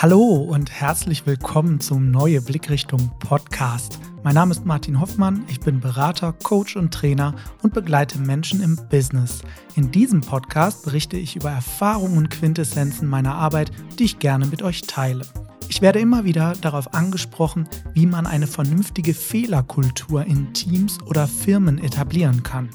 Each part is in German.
Hallo und herzlich willkommen zum Neue Blickrichtung Podcast. Mein Name ist Martin Hoffmann, ich bin Berater, Coach und Trainer und begleite Menschen im Business. In diesem Podcast berichte ich über Erfahrungen und Quintessenzen meiner Arbeit, die ich gerne mit euch teile. Ich werde immer wieder darauf angesprochen, wie man eine vernünftige Fehlerkultur in Teams oder Firmen etablieren kann.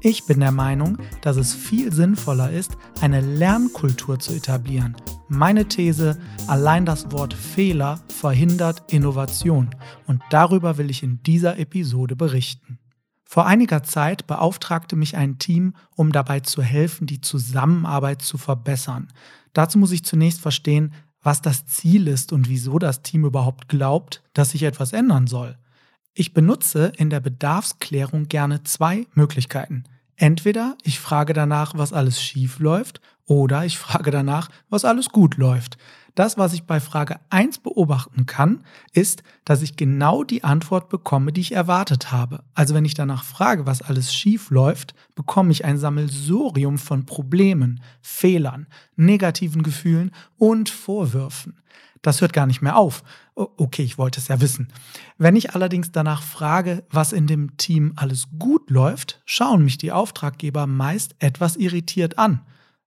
Ich bin der Meinung, dass es viel sinnvoller ist, eine Lernkultur zu etablieren. Meine These, allein das Wort Fehler verhindert Innovation und darüber will ich in dieser Episode berichten. Vor einiger Zeit beauftragte mich ein Team, um dabei zu helfen, die Zusammenarbeit zu verbessern. Dazu muss ich zunächst verstehen, was das Ziel ist und wieso das Team überhaupt glaubt, dass sich etwas ändern soll. Ich benutze in der Bedarfsklärung gerne zwei Möglichkeiten. Entweder ich frage danach, was alles schief läuft, oder ich frage danach, was alles gut läuft. Das, was ich bei Frage 1 beobachten kann, ist, dass ich genau die Antwort bekomme, die ich erwartet habe. Also wenn ich danach frage, was alles schief läuft, bekomme ich ein Sammelsurium von Problemen, Fehlern, negativen Gefühlen und Vorwürfen. Das hört gar nicht mehr auf. Okay, ich wollte es ja wissen. Wenn ich allerdings danach frage, was in dem Team alles gut läuft, schauen mich die Auftraggeber meist etwas irritiert an.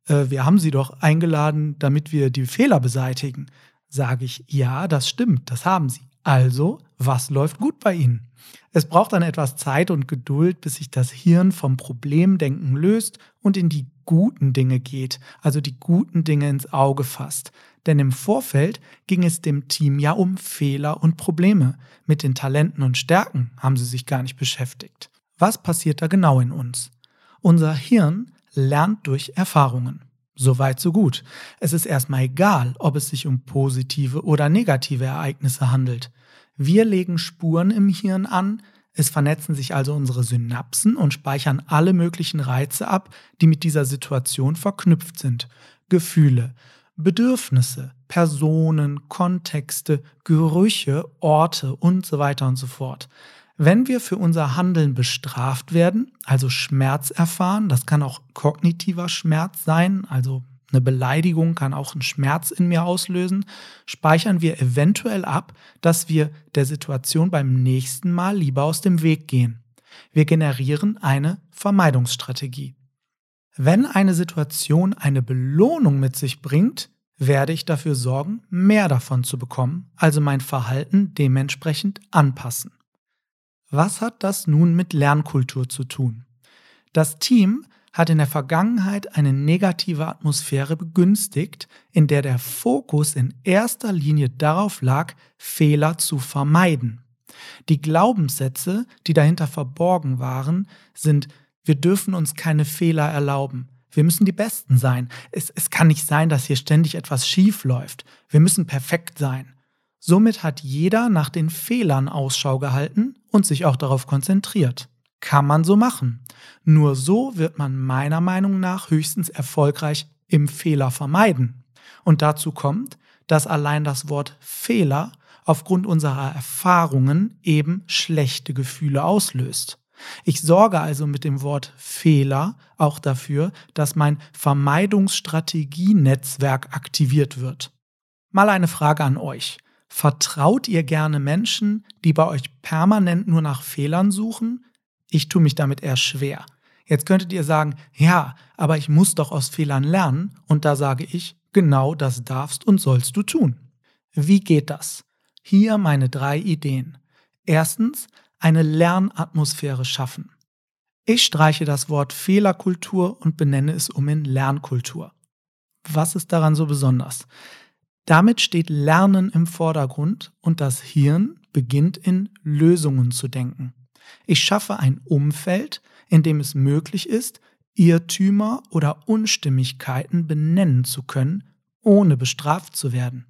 Äh, wir haben sie doch eingeladen, damit wir die Fehler beseitigen. Sage ich, ja, das stimmt, das haben sie. Also, was läuft gut bei Ihnen? Es braucht dann etwas Zeit und Geduld, bis sich das Hirn vom Problemdenken löst und in die guten Dinge geht, also die guten Dinge ins Auge fasst. Denn im Vorfeld ging es dem Team ja um Fehler und Probleme. Mit den Talenten und Stärken haben sie sich gar nicht beschäftigt. Was passiert da genau in uns? Unser Hirn lernt durch Erfahrungen. Soweit, so gut. Es ist erstmal egal, ob es sich um positive oder negative Ereignisse handelt. Wir legen Spuren im Hirn an, es vernetzen sich also unsere Synapsen und speichern alle möglichen Reize ab, die mit dieser Situation verknüpft sind. Gefühle, Bedürfnisse, Personen, Kontexte, Gerüche, Orte und so weiter und so fort. Wenn wir für unser Handeln bestraft werden, also Schmerz erfahren, das kann auch kognitiver Schmerz sein, also eine Beleidigung kann auch einen Schmerz in mir auslösen, speichern wir eventuell ab, dass wir der Situation beim nächsten Mal lieber aus dem Weg gehen. Wir generieren eine Vermeidungsstrategie. Wenn eine Situation eine Belohnung mit sich bringt, werde ich dafür sorgen, mehr davon zu bekommen, also mein Verhalten dementsprechend anpassen. Was hat das nun mit Lernkultur zu tun? Das Team hat in der Vergangenheit eine negative Atmosphäre begünstigt, in der der Fokus in erster Linie darauf lag, Fehler zu vermeiden. Die Glaubenssätze, die dahinter verborgen waren, sind wir dürfen uns keine Fehler erlauben. Wir müssen die Besten sein. Es, es kann nicht sein, dass hier ständig etwas schief läuft. Wir müssen perfekt sein. Somit hat jeder nach den Fehlern Ausschau gehalten und sich auch darauf konzentriert. Kann man so machen. Nur so wird man meiner Meinung nach höchstens erfolgreich im Fehler vermeiden. Und dazu kommt, dass allein das Wort Fehler aufgrund unserer Erfahrungen eben schlechte Gefühle auslöst. Ich sorge also mit dem Wort Fehler auch dafür, dass mein Vermeidungsstrategienetzwerk aktiviert wird. Mal eine Frage an euch. Vertraut ihr gerne Menschen, die bei euch permanent nur nach Fehlern suchen? Ich tue mich damit eher schwer. Jetzt könntet ihr sagen, ja, aber ich muss doch aus Fehlern lernen. Und da sage ich, genau das darfst und sollst du tun. Wie geht das? Hier meine drei Ideen. Erstens, eine Lernatmosphäre schaffen. Ich streiche das Wort Fehlerkultur und benenne es um in Lernkultur. Was ist daran so besonders? Damit steht Lernen im Vordergrund und das Hirn beginnt in Lösungen zu denken. Ich schaffe ein Umfeld, in dem es möglich ist, Irrtümer oder Unstimmigkeiten benennen zu können, ohne bestraft zu werden.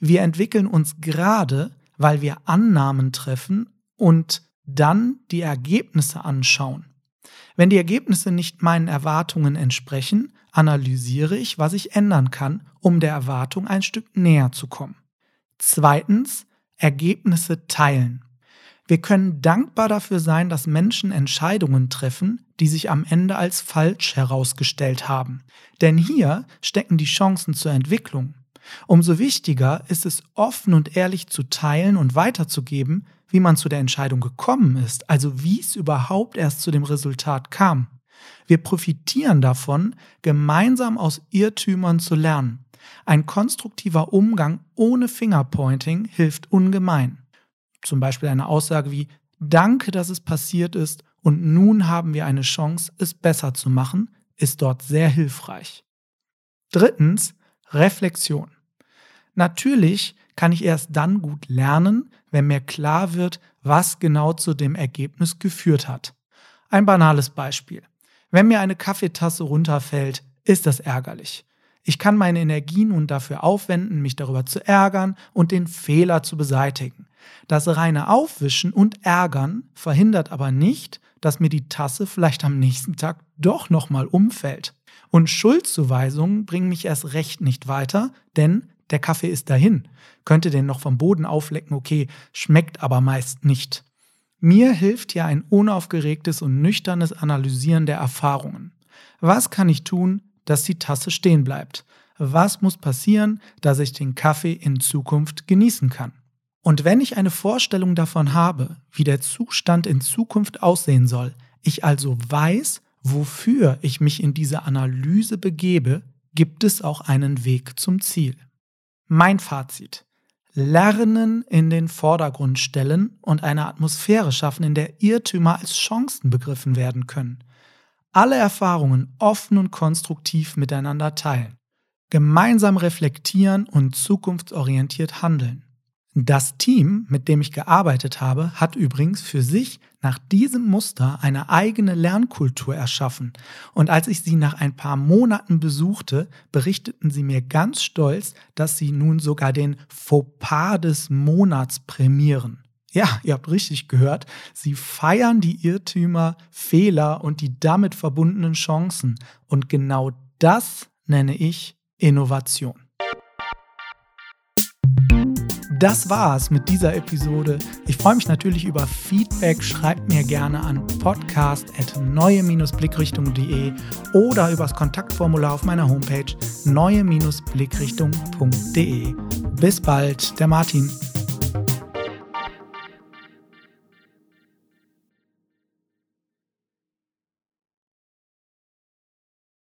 Wir entwickeln uns gerade, weil wir Annahmen treffen und dann die Ergebnisse anschauen. Wenn die Ergebnisse nicht meinen Erwartungen entsprechen, analysiere ich, was ich ändern kann, um der Erwartung ein Stück näher zu kommen. Zweitens, Ergebnisse teilen. Wir können dankbar dafür sein, dass Menschen Entscheidungen treffen, die sich am Ende als falsch herausgestellt haben. Denn hier stecken die Chancen zur Entwicklung. Umso wichtiger ist es, offen und ehrlich zu teilen und weiterzugeben, wie man zu der Entscheidung gekommen ist, also wie es überhaupt erst zu dem Resultat kam. Wir profitieren davon, gemeinsam aus Irrtümern zu lernen. Ein konstruktiver Umgang ohne Fingerpointing hilft ungemein. Zum Beispiel eine Aussage wie Danke, dass es passiert ist und nun haben wir eine Chance, es besser zu machen, ist dort sehr hilfreich. Drittens, Reflexion. Natürlich kann ich erst dann gut lernen, wenn mir klar wird, was genau zu dem Ergebnis geführt hat. Ein banales Beispiel. Wenn mir eine Kaffeetasse runterfällt, ist das ärgerlich. Ich kann meine Energie nun dafür aufwenden, mich darüber zu ärgern und den Fehler zu beseitigen. Das reine Aufwischen und Ärgern verhindert aber nicht, dass mir die Tasse vielleicht am nächsten Tag doch nochmal umfällt. Und Schuldzuweisungen bringen mich erst recht nicht weiter, denn der Kaffee ist dahin. Könnte den noch vom Boden auflecken, okay, schmeckt aber meist nicht. Mir hilft hier ein unaufgeregtes und nüchternes Analysieren der Erfahrungen. Was kann ich tun, dass die Tasse stehen bleibt? Was muss passieren, dass ich den Kaffee in Zukunft genießen kann? Und wenn ich eine Vorstellung davon habe, wie der Zustand in Zukunft aussehen soll, ich also weiß, wofür ich mich in diese Analyse begebe, gibt es auch einen Weg zum Ziel. Mein Fazit. Lernen in den Vordergrund stellen und eine Atmosphäre schaffen, in der Irrtümer als Chancen begriffen werden können. Alle Erfahrungen offen und konstruktiv miteinander teilen. Gemeinsam reflektieren und zukunftsorientiert handeln. Das Team, mit dem ich gearbeitet habe, hat übrigens für sich nach diesem Muster eine eigene Lernkultur erschaffen. Und als ich sie nach ein paar Monaten besuchte, berichteten sie mir ganz stolz, dass sie nun sogar den Fauxpas des Monats prämieren. Ja, ihr habt richtig gehört. Sie feiern die Irrtümer, Fehler und die damit verbundenen Chancen. Und genau das nenne ich Innovation. Das war's mit dieser Episode. Ich freue mich natürlich über Feedback. Schreibt mir gerne an podcast.neue-blickrichtung.de oder übers Kontaktformular auf meiner Homepage neue-blickrichtung.de. Bis bald, der Martin.